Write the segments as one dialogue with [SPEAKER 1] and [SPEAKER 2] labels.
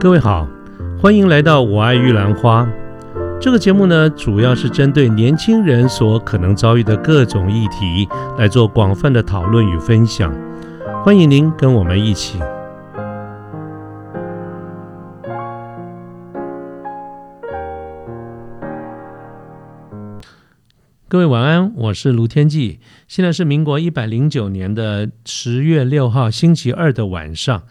[SPEAKER 1] 各位好，欢迎来到我爱玉兰花。这个节目呢，主要是针对年轻人所可能遭遇的各种议题来做广泛的讨论与分享。欢迎您跟我们一起。各位晚安，我是卢天记。现在是民国一百零九年的十月六号星期二的晚上。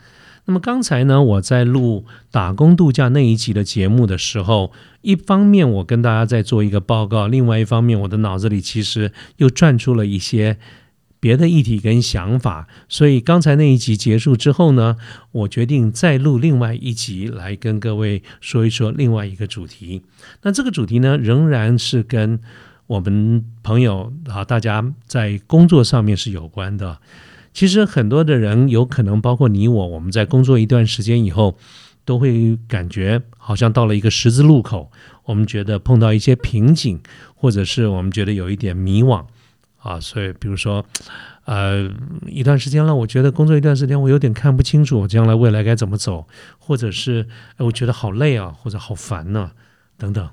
[SPEAKER 1] 那么刚才呢，我在录打工度假那一集的节目的时候，一方面我跟大家在做一个报告，另外一方面我的脑子里其实又转出了一些别的议题跟想法。所以刚才那一集结束之后呢，我决定再录另外一集来跟各位说一说另外一个主题。那这个主题呢，仍然是跟我们朋友啊，大家在工作上面是有关的。其实很多的人有可能包括你我，我们在工作一段时间以后，都会感觉好像到了一个十字路口，我们觉得碰到一些瓶颈，或者是我们觉得有一点迷惘啊。所以，比如说，呃，一段时间了，我觉得工作一段时间，我有点看不清楚我将来未来该怎么走，或者是我觉得好累啊，或者好烦呢，等等。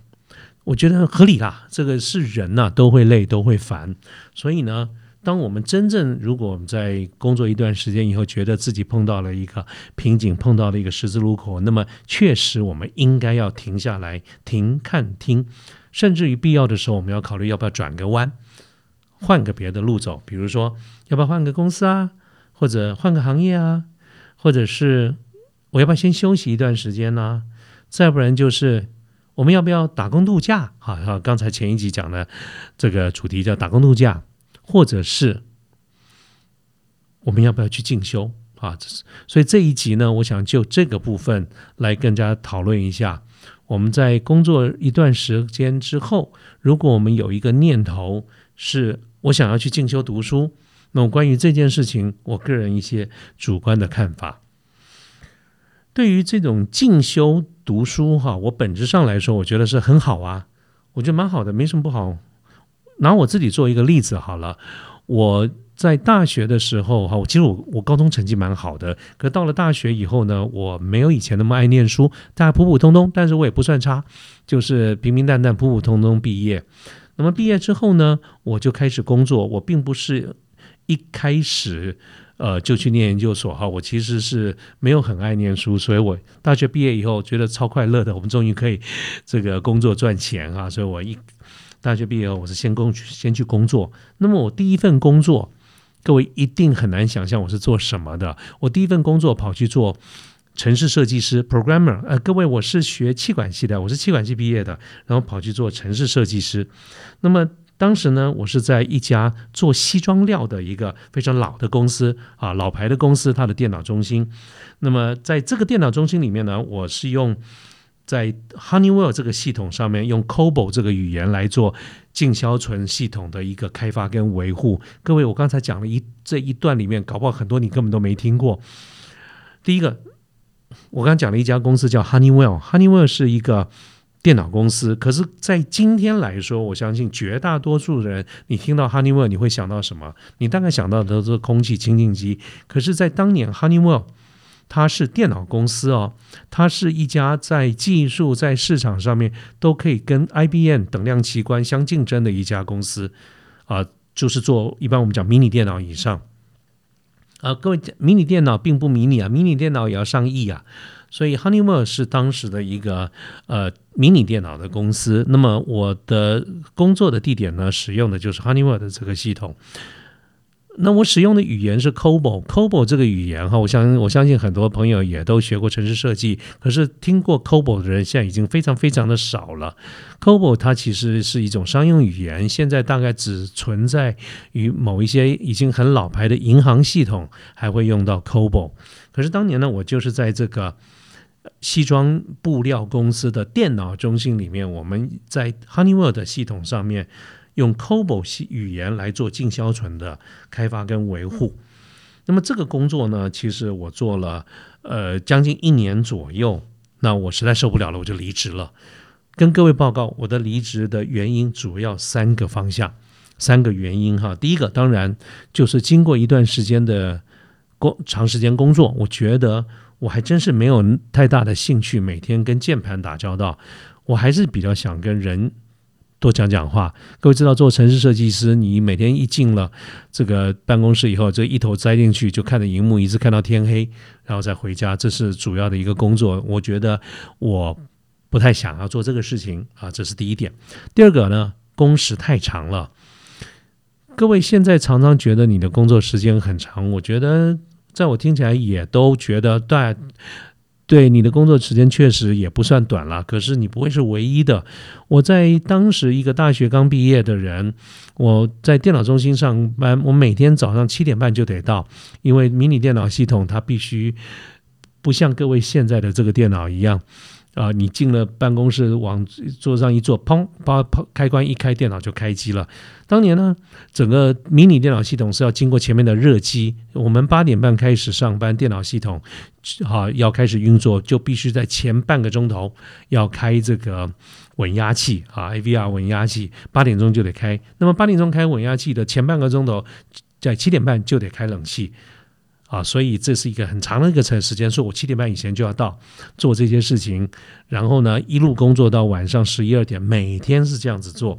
[SPEAKER 1] 我觉得合理啦，这个是人呐，都会累，都会烦，所以呢。当我们真正如果我们在工作一段时间以后，觉得自己碰到了一个瓶颈，碰到了一个十字路口，那么确实我们应该要停下来，停看听，甚至于必要的时候，我们要考虑要不要转个弯，换个别的路走。比如说，要不要换个公司啊，或者换个行业啊，或者是我要不要先休息一段时间呢？再不然就是我们要不要打工度假？哈，刚才前一集讲的这个主题叫打工度假。或者是我们要不要去进修啊？这是所以这一集呢，我想就这个部分来更加讨论一下。我们在工作一段时间之后，如果我们有一个念头是我想要去进修读书，那么关于这件事情，我个人一些主观的看法。对于这种进修读书哈，我本质上来说，我觉得是很好啊，我觉得蛮好的，没什么不好。拿我自己做一个例子好了，我在大学的时候哈，其实我我高中成绩蛮好的，可到了大学以后呢，我没有以前那么爱念书，大家普普通通，但是我也不算差，就是平平淡淡、普普通通毕业。那么毕业之后呢，我就开始工作，我并不是一开始呃就去念研究所哈，我其实是没有很爱念书，所以我大学毕业以后觉得超快乐的，我们终于可以这个工作赚钱啊，所以我一。大学毕业，我是先工先去工作。那么我第一份工作，各位一定很难想象我是做什么的。我第一份工作跑去做城市设计师 （programmer）。呃，各位，我是学气管系的，我是气管系毕业的，然后跑去做城市设计师。那么当时呢，我是在一家做西装料的一个非常老的公司啊，老牌的公司，它的电脑中心。那么在这个电脑中心里面呢，我是用。在 Honeywell 这个系统上面，用 COBOL 这个语言来做进销存系统的一个开发跟维护。各位，我刚才讲了一这一段里面，搞不好很多你根本都没听过。第一个，我刚讲了一家公司叫 Honeywell，Honeywell 是一个电脑公司。可是，在今天来说，我相信绝大多数人，你听到 Honeywell，你会想到什么？你大概想到的都是空气清净机。可是，在当年 Honeywell。它是电脑公司哦，它是一家在技术在市场上面都可以跟 IBM 等量齐观相竞争的一家公司啊，就是做一般我们讲迷你电脑以上啊，各位迷你电脑并不迷你啊，迷你电脑也要上亿啊，所以 Honeywell 是当时的一个呃迷你电脑的公司。那么我的工作的地点呢，使用的就是 Honeywell 的这个系统。那我使用的语言是 COBOL，COBOL 这个语言哈，我相我相信很多朋友也都学过城市设计，可是听过 COBOL 的人现在已经非常非常的少了。COBOL 它其实是一种商用语言，现在大概只存在于某一些已经很老牌的银行系统还会用到 COBOL。可是当年呢，我就是在这个西装布料公司的电脑中心里面，我们在 Honeywell 的系统上面。用 COBOL 系语言来做进销存的开发跟维护，那么这个工作呢，其实我做了呃将近一年左右，那我实在受不了了，我就离职了。跟各位报告，我的离职的原因主要三个方向，三个原因哈。第一个当然就是经过一段时间的工长时间工作，我觉得我还真是没有太大的兴趣每天跟键盘打交道，我还是比较想跟人多讲讲话。各位知道，做城市设计师，你每天一进了这个办公室以后，这一头栽进去就看着荧幕，一直看到天黑，然后再回家，这是主要的一个工作。我觉得我不太想要做这个事情啊，这是第一点。第二个呢，工时太长了。各位现在常常觉得你的工作时间很长，我觉得在我听起来也都觉得对，对你的工作时间确实也不算短了。可是你不会是唯一的。我在当时一个大学刚毕业的人，我在电脑中心上班，我每天早上七点半就得到，因为迷你电脑系统它必须不像各位现在的这个电脑一样。啊，你进了办公室，往桌上一坐，砰，把开关一开，电脑就开机了。当年呢，整个迷你电脑系统是要经过前面的热机。我们八点半开始上班，电脑系统好要开始运作，就必须在前半个钟头要开这个稳压器啊，AVR 稳压器，八点钟就得开。那么八点钟开稳压器的前半个钟头，在七点半就得开冷气。啊，所以这是一个很长的一个时时间，说我七点半以前就要到做这些事情，然后呢一路工作到晚上十一二点，每天是这样子做。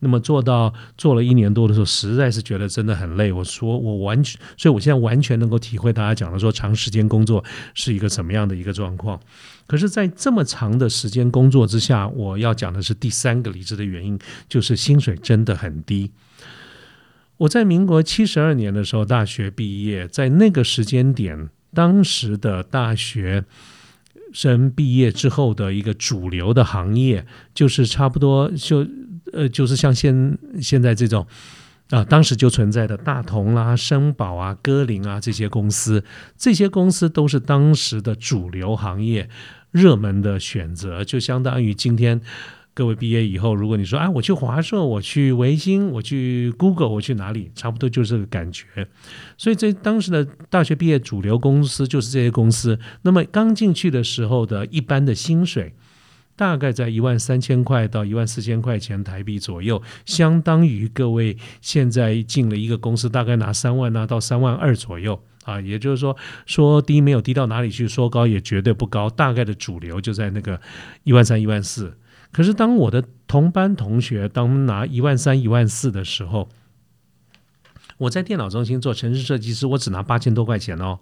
[SPEAKER 1] 那么做到做了一年多的时候，实在是觉得真的很累。我说我完全，所以我现在完全能够体会大家讲的说长时间工作是一个什么样的一个状况。可是，在这么长的时间工作之下，我要讲的是第三个离职的原因，就是薪水真的很低。我在民国七十二年的时候大学毕业，在那个时间点，当时的大学生毕业之后的一个主流的行业，就是差不多就呃，就是像现现在这种啊，当时就存在的大同啦、生宝啊、歌林啊这些公司，这些公司都是当时的主流行业、热门的选择，就相当于今天。各位毕业以后，如果你说，啊，我去华硕，我去维新，我去 Google，我去哪里，差不多就是这个感觉。所以，在当时的大学毕业主流公司就是这些公司。那么刚进去的时候的一般的薪水，大概在一万三千块到一万四千块钱台币左右，相当于各位现在进了一个公司，大概拿三万啊到三万二左右啊。也就是说，说低没有低到哪里去，说高也绝对不高，大概的主流就在那个一万三、一万四。可是，当我的同班同学当拿一万三、一万四的时候，我在电脑中心做城市设计师，我只拿八千多块钱哦。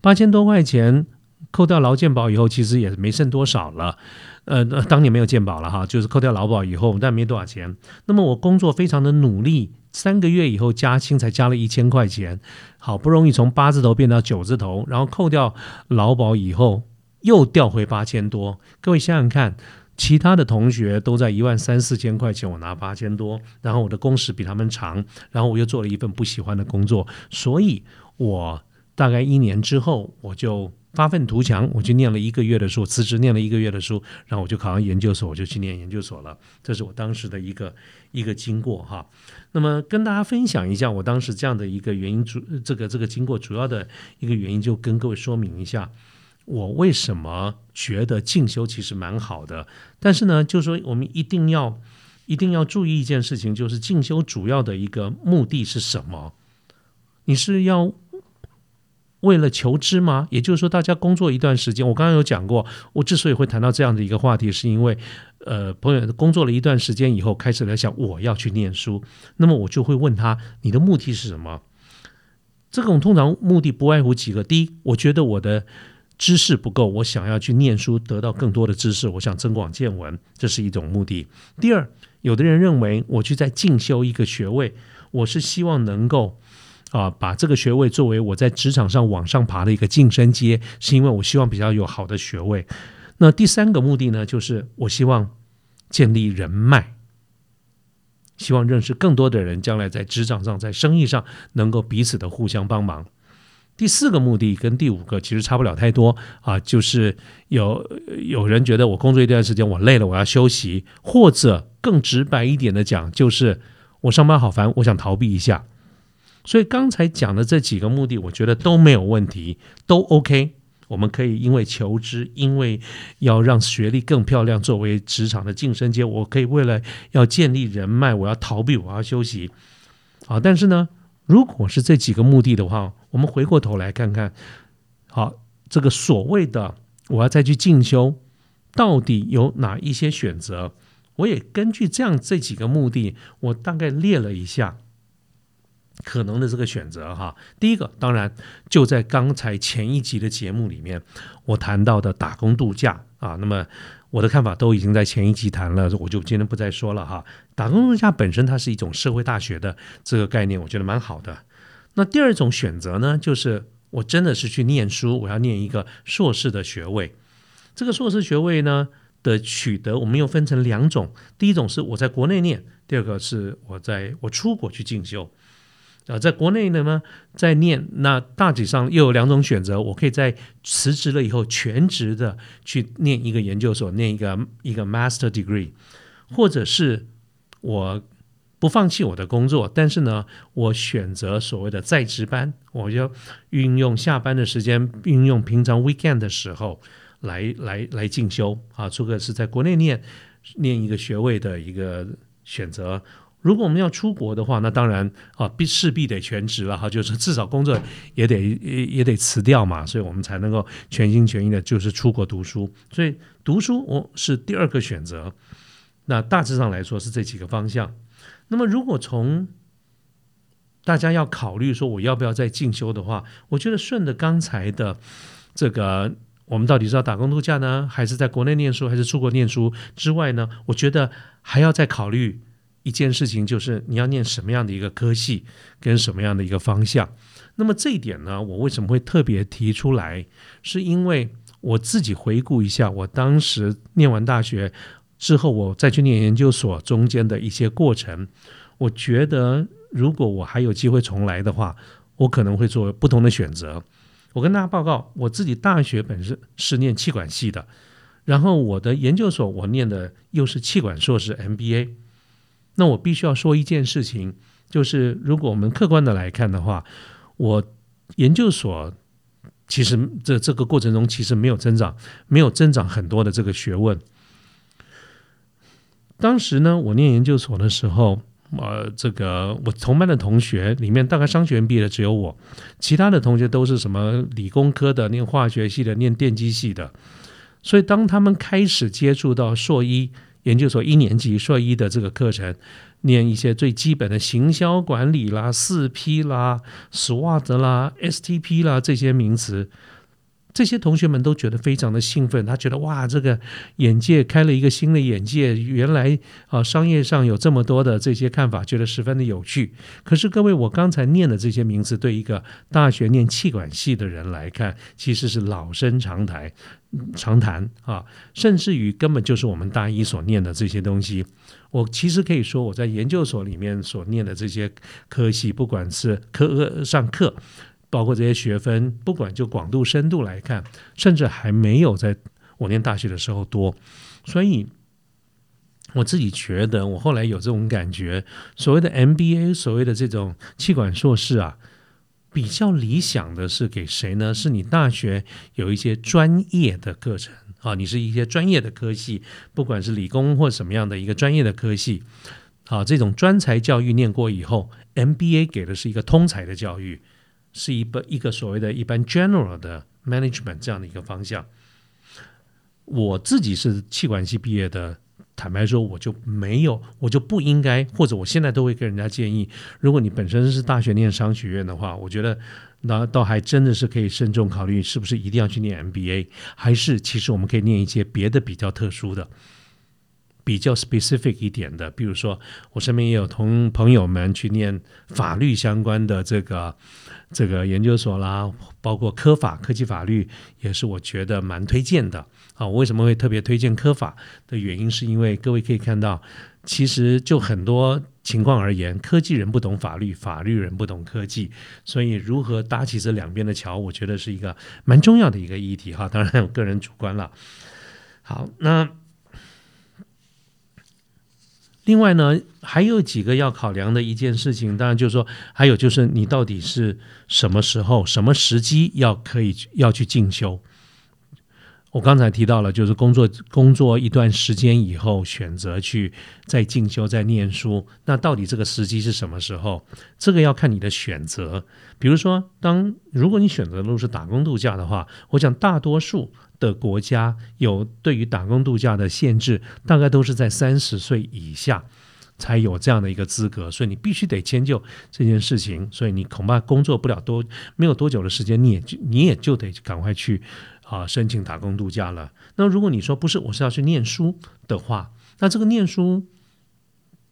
[SPEAKER 1] 八千多块钱扣掉劳健保以后，其实也没剩多少了。呃，当年没有健保了哈，就是扣掉劳保以后，但没多少钱。那么我工作非常的努力，三个月以后加薪才加了一千块钱，好不容易从八字头变到九字头，然后扣掉劳保以后又调回八千多。各位想想看。其他的同学都在一万三四千块钱，我拿八千多，然后我的工时比他们长，然后我又做了一份不喜欢的工作，所以我大概一年之后，我就发愤图强，我去念了一个月的书，辞职念了一个月的书，然后我就考上研究所，我就去念研究所了。这是我当时的一个一个经过哈。那么跟大家分享一下我当时这样的一个原因主这个这个经过主要的一个原因，就跟各位说明一下。我为什么觉得进修其实蛮好的？但是呢，就是说我们一定要一定要注意一件事情，就是进修主要的一个目的是什么？你是要为了求知吗？也就是说，大家工作一段时间，我刚刚有讲过，我之所以会谈到这样的一个话题，是因为呃，朋友工作了一段时间以后，开始来想我要去念书，那么我就会问他，你的目的是什么？这种通常目的不外乎几个：第一，我觉得我的知识不够，我想要去念书，得到更多的知识，我想增广见闻，这是一种目的。第二，有的人认为我去再进修一个学位，我是希望能够啊把这个学位作为我在职场上往上爬的一个晋升阶，是因为我希望比较有好的学位。那第三个目的呢，就是我希望建立人脉，希望认识更多的人，将来在职场上、在生意上能够彼此的互相帮忙。第四个目的跟第五个其实差不了太多啊，就是有有人觉得我工作一段时间我累了，我要休息，或者更直白一点的讲，就是我上班好烦，我想逃避一下。所以刚才讲的这几个目的，我觉得都没有问题，都 OK。我们可以因为求知，因为要让学历更漂亮，作为职场的晋升阶，我可以为了要建立人脉，我要逃避，我要休息。好，但是呢？如果是这几个目的的话，我们回过头来看看，好，这个所谓的我要再去进修，到底有哪一些选择？我也根据这样这几个目的，我大概列了一下可能的这个选择哈。第一个，当然就在刚才前一集的节目里面，我谈到的打工度假啊。那么我的看法都已经在前一集谈了，我就今天不再说了哈。打工度假本身它是一种社会大学的这个概念，我觉得蛮好的。那第二种选择呢，就是我真的是去念书，我要念一个硕士的学位。这个硕士学位呢的取得，我们又分成两种。第一种是我在国内念，第二个是我在我出国去进修。啊，在国内的呢，在念，那大体上又有两种选择，我可以在辞职了以后全职的去念一个研究所，念一个一个 master degree，或者是我。不放弃我的工作，但是呢，我选择所谓的在职班，我就运用下班的时间，运用平常 weekend 的时候来来来进修啊。这个是在国内念念一个学位的一个选择。如果我们要出国的话，那当然啊，必势必得全职了哈，就是至少工作也得也也得辞掉嘛，所以我们才能够全心全意的，就是出国读书。所以读书我是第二个选择。那大致上来说是这几个方向。那么，如果从大家要考虑说我要不要再进修的话，我觉得顺着刚才的这个，我们到底是要打工度假呢，还是在国内念书，还是出国念书之外呢？我觉得还要再考虑一件事情，就是你要念什么样的一个科系，跟什么样的一个方向。那么这一点呢，我为什么会特别提出来？是因为我自己回顾一下，我当时念完大学。之后我再去念研究所中间的一些过程，我觉得如果我还有机会重来的话，我可能会做不同的选择。我跟大家报告，我自己大学本身是念气管系的，然后我的研究所我念的又是气管硕士 MBA。那我必须要说一件事情，就是如果我们客观的来看的话，我研究所其实这这个过程中其实没有增长，没有增长很多的这个学问。当时呢，我念研究所的时候，呃，这个我同班的同学里面，大概商学院毕业的只有我，其他的同学都是什么理工科的，念化学系的，念电机系的。所以，当他们开始接触到硕一研究所一年级硕一的这个课程，念一些最基本的行销管理啦、四 P 啦、SWOT 啦、STP 啦这些名词。这些同学们都觉得非常的兴奋，他觉得哇，这个眼界开了一个新的眼界，原来啊，商业上有这么多的这些看法，觉得十分的有趣。可是各位，我刚才念的这些名字，对一个大学念气管系的人来看，其实是老生常谈，常谈啊，甚至于根本就是我们大一所念的这些东西。我其实可以说，我在研究所里面所念的这些科系，不管是课上课。包括这些学分，不管就广度、深度来看，甚至还没有在我念大学的时候多。所以我自己觉得，我后来有这种感觉，所谓的 MBA，所谓的这种气管硕士啊，比较理想的是给谁呢？是你大学有一些专业的课程啊，你是一些专业的科系，不管是理工或什么样的一个专业的科系，啊，这种专才教育念过以后，MBA 给的是一个通才的教育。是一般一个所谓的一般 general 的 management 这样的一个方向。我自己是气管系毕业的，坦白说，我就没有，我就不应该，或者我现在都会跟人家建议，如果你本身是大学念商学院的话，我觉得那倒还真的是可以慎重考虑，是不是一定要去念 MBA，还是其实我们可以念一些别的比较特殊的。比较 specific 一点的，比如说我身边也有同朋友们去念法律相关的这个这个研究所啦，包括科法科技法律也是我觉得蛮推荐的啊。我为什么会特别推荐科法的原因，是因为各位可以看到，其实就很多情况而言，科技人不懂法律，法律人不懂科技，所以如何搭起这两边的桥，我觉得是一个蛮重要的一个议题哈。当然，我个人主观了。好，那。另外呢，还有几个要考量的一件事情，当然就是说，还有就是你到底是什么时候、什么时机要可以要去进修。我刚才提到了，就是工作工作一段时间以后，选择去再进修、再念书。那到底这个时机是什么时候？这个要看你的选择。比如说，当如果你选择的路是打工度假的话，我想大多数的国家有对于打工度假的限制，大概都是在三十岁以下才有这样的一个资格，所以你必须得迁就这件事情。所以你恐怕工作不了多，没有多久的时间，你也就你也就得赶快去。啊，申请打工度假了。那如果你说不是，我是要去念书的话，那这个念书，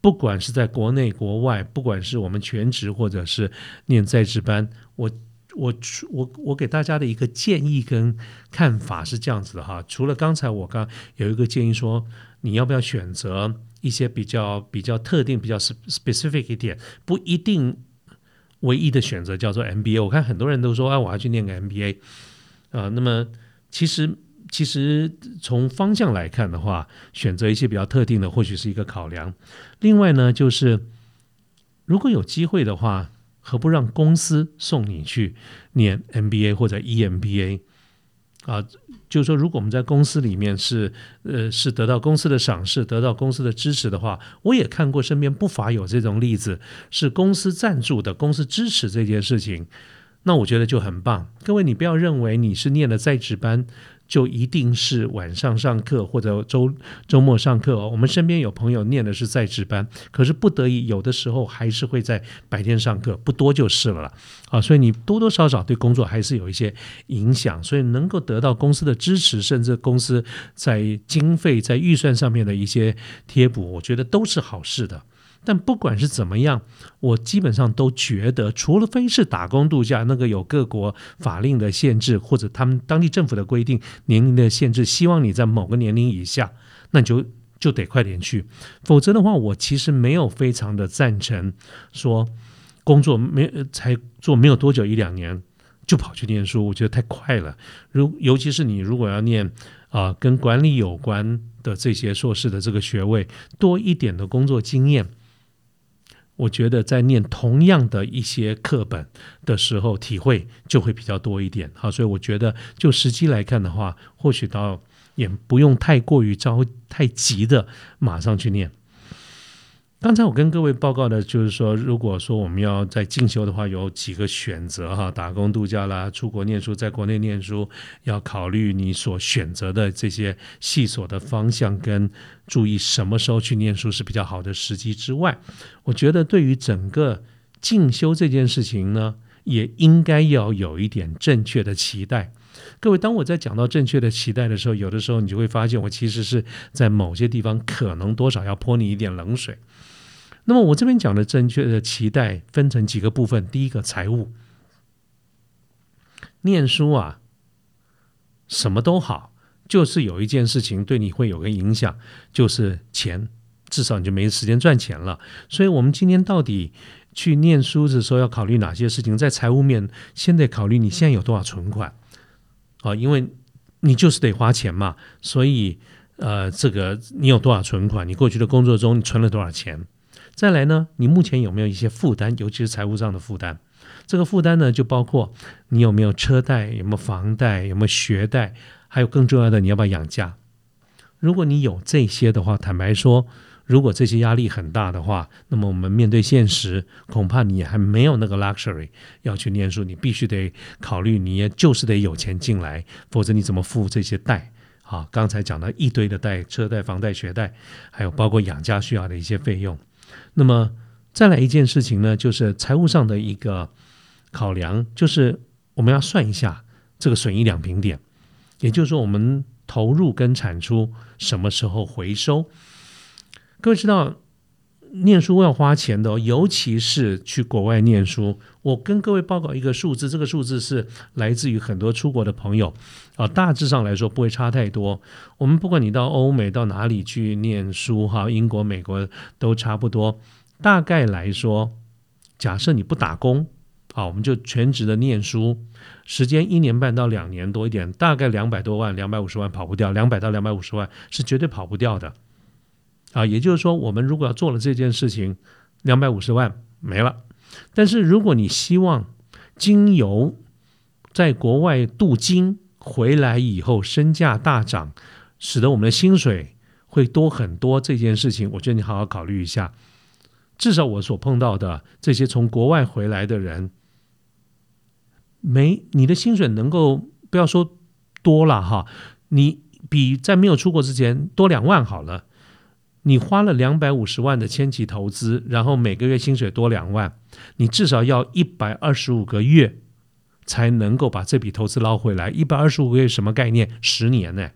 [SPEAKER 1] 不管是在国内国外，不管是我们全职或者是念在职班，我我我我给大家的一个建议跟看法是这样子的哈。除了刚才我刚有一个建议说，你要不要选择一些比较比较特定、比较 specific 一点，不一定唯一的选择叫做 MBA。我看很多人都说，哎，我要去念个 MBA 啊，那么。其实，其实从方向来看的话，选择一些比较特定的，或许是一个考量。另外呢，就是如果有机会的话，何不让公司送你去念 MBA 或者 EMBA 啊？就是说，如果我们在公司里面是呃是得到公司的赏识，得到公司的支持的话，我也看过身边不乏有这种例子，是公司赞助的，公司支持这件事情。那我觉得就很棒。各位，你不要认为你是念了在职班，就一定是晚上上课或者周周末上课哦。我们身边有朋友念的是在职班，可是不得已有的时候还是会在白天上课，不多就是了啊。所以你多多少少对工作还是有一些影响。所以能够得到公司的支持，甚至公司在经费在预算上面的一些贴补，我觉得都是好事的。但不管是怎么样，我基本上都觉得，除了非是打工度假，那个有各国法令的限制，或者他们当地政府的规定年龄的限制，希望你在某个年龄以下，那你就就得快点去。否则的话，我其实没有非常的赞成说工作没才做没有多久一两年就跑去念书，我觉得太快了。如尤其是你如果要念啊跟管理有关的这些硕士的这个学位，多一点的工作经验。我觉得在念同样的一些课本的时候，体会就会比较多一点。好，所以我觉得就时机来看的话，或许到也不用太过于着太急的马上去念。刚才我跟各位报告的就是说，如果说我们要在进修的话，有几个选择哈，打工度假啦，出国念书，在国内念书，要考虑你所选择的这些系所的方向，跟注意什么时候去念书是比较好的时机之外，我觉得对于整个进修这件事情呢，也应该要有一点正确的期待。各位，当我在讲到正确的期待的时候，有的时候你就会发现，我其实是在某些地方可能多少要泼你一点冷水。那么我这边讲的正确的期待分成几个部分。第一个，财务，念书啊，什么都好，就是有一件事情对你会有个影响，就是钱，至少你就没时间赚钱了。所以，我们今天到底去念书的时候要考虑哪些事情？在财务面，先得考虑你现在有多少存款。啊，因为你就是得花钱嘛，所以呃，这个你有多少存款？你过去的工作中你存了多少钱？再来呢，你目前有没有一些负担，尤其是财务上的负担？这个负担呢，就包括你有没有车贷，有没有房贷，有没有学贷，还有更重要的，你要不要养家？如果你有这些的话，坦白说。如果这些压力很大的话，那么我们面对现实，恐怕你还没有那个 luxury 要去念书。你必须得考虑，你也就是得有钱进来，否则你怎么付这些贷？啊，刚才讲到一堆的贷，车贷、房贷、学贷，还有包括养家需要的一些费用。那么再来一件事情呢，就是财务上的一个考量，就是我们要算一下这个损益两平点，也就是说，我们投入跟产出什么时候回收？各位知道，念书要花钱的，尤其是去国外念书。我跟各位报告一个数字，这个数字是来自于很多出国的朋友啊，大致上来说不会差太多。我们不管你到欧美到哪里去念书哈，英国、美国都差不多。大概来说，假设你不打工啊，我们就全职的念书，时间一年半到两年多一点，大概两百多万、两百五十万跑不掉，两百到两百五十万是绝对跑不掉的。啊，也就是说，我们如果要做了这件事情，两百五十万没了。但是如果你希望经由在国外镀金，回来以后身价大涨，使得我们的薪水会多很多。这件事情，我觉得你好好考虑一下。至少我所碰到的这些从国外回来的人，没你的薪水能够不要说多了哈，你比在没有出国之前多两万好了。你花了两百五十万的千期投资，然后每个月薪水多两万，你至少要一百二十五个月才能够把这笔投资捞回来。一百二十五个月什么概念？十年呢？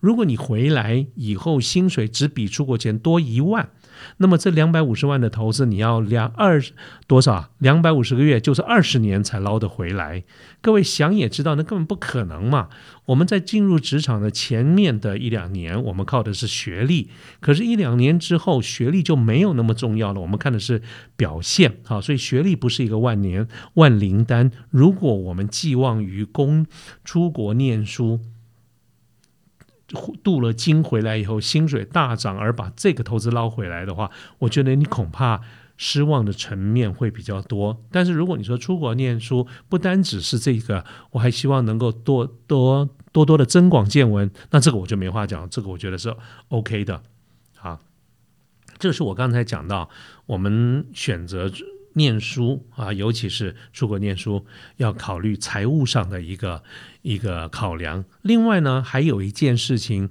[SPEAKER 1] 如果你回来以后薪水只比出国前多一万。那么这两百五十万的投资，你要两二多少？两百五十个月就是二十年才捞得回来。各位想也知道，那根本不可能嘛。我们在进入职场的前面的一两年，我们靠的是学历，可是，一两年之后，学历就没有那么重要了。我们看的是表现，好，所以学历不是一个万年万灵丹。如果我们寄望于公出国念书，镀了金回来以后，薪水大涨，而把这个投资捞回来的话，我觉得你恐怕失望的层面会比较多。但是如果你说出国念书，不单只是这个，我还希望能够多多多多的增广见闻，那这个我就没话讲，这个我觉得是 OK 的。好，这是我刚才讲到我们选择。念书啊，尤其是出国念书，要考虑财务上的一个一个考量。另外呢，还有一件事情，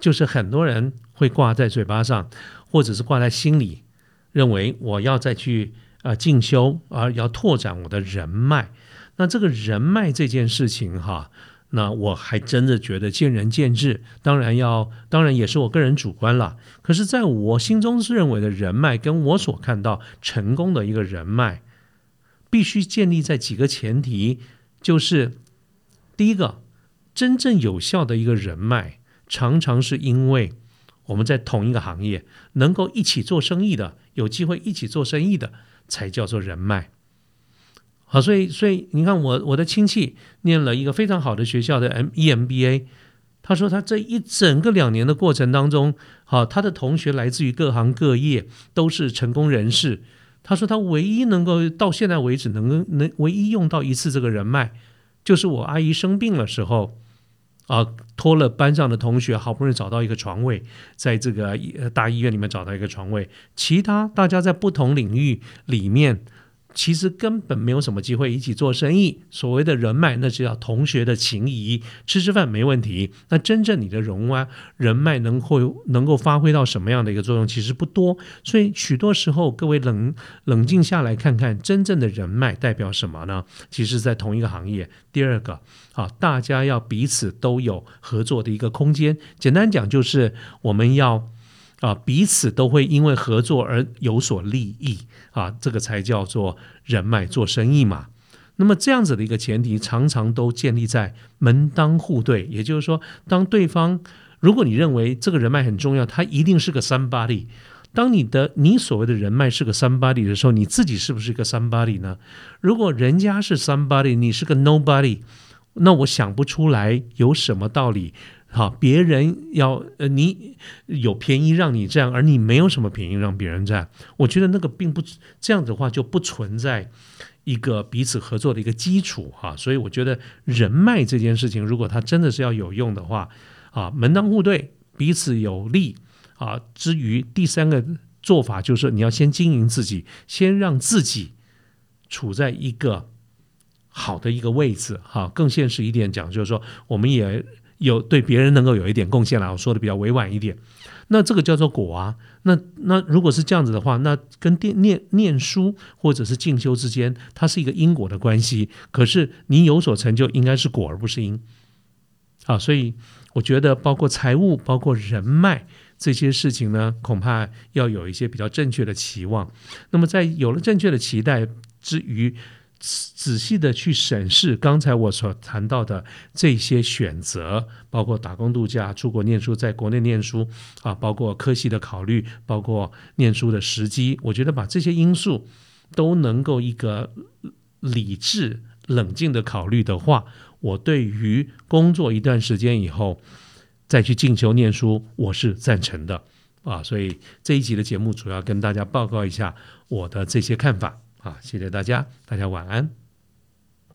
[SPEAKER 1] 就是很多人会挂在嘴巴上，或者是挂在心里，认为我要再去啊进修，而要拓展我的人脉。那这个人脉这件事情，哈。那我还真的觉得见仁见智，当然要，当然也是我个人主观了。可是，在我心中是认为的人脉，跟我所看到成功的一个人脉，必须建立在几个前提，就是第一个，真正有效的一个人脉，常常是因为我们在同一个行业能够一起做生意的，有机会一起做生意的，才叫做人脉。好，所以所以你看，我我的亲戚念了一个非常好的学校的 M EMBA，他说他这一整个两年的过程当中，好，他的同学来自于各行各业，都是成功人士。他说他唯一能够到现在为止能能唯一用到一次这个人脉，就是我阿姨生病的时候，啊，托了班上的同学，好不容易找到一个床位，在这个大医院里面找到一个床位，其他大家在不同领域里面。其实根本没有什么机会一起做生意。所谓的人脉，那是叫同学的情谊，吃吃饭没问题。那真正你的人啊，人脉能会能够发挥到什么样的一个作用，其实不多。所以许多时候，各位冷冷静下来看看，真正的人脉代表什么呢？其实，在同一个行业。第二个，啊，大家要彼此都有合作的一个空间。简单讲，就是我们要。啊，彼此都会因为合作而有所利益啊，这个才叫做人脉做生意嘛。那么这样子的一个前提，常常都建立在门当户对，也就是说，当对方如果你认为这个人脉很重要，他一定是个 somebody。当你的你所谓的人脉是个 somebody 的时候，你自己是不是一个 somebody 呢？如果人家是 somebody，你是个 nobody，那我想不出来有什么道理。好，别人要呃，你有便宜让你占，而你没有什么便宜让别人占。我觉得那个并不这样子的话就不存在一个彼此合作的一个基础哈。所以我觉得人脉这件事情，如果它真的是要有用的话，啊，门当户对，彼此有利啊。之余，第三个做法就是你要先经营自己，先让自己处在一个好的一个位置哈。更现实一点讲，就是说我们也。有对别人能够有一点贡献了，我说的比较委婉一点，那这个叫做果啊。那那如果是这样子的话，那跟念念念书或者是进修之间，它是一个因果的关系。可是你有所成就，应该是果而不是因啊。所以我觉得，包括财务、包括人脉这些事情呢，恐怕要有一些比较正确的期望。那么在有了正确的期待之余。仔细的去审视刚才我所谈到的这些选择，包括打工度假、出国念书、在国内念书啊，包括科系的考虑，包括念书的时机，我觉得把这些因素都能够一个理智、冷静的考虑的话，我对于工作一段时间以后再去进修念书，我是赞成的啊。所以这一集的节目主要跟大家报告一下我的这些看法。啊，谢谢大家，大家晚安。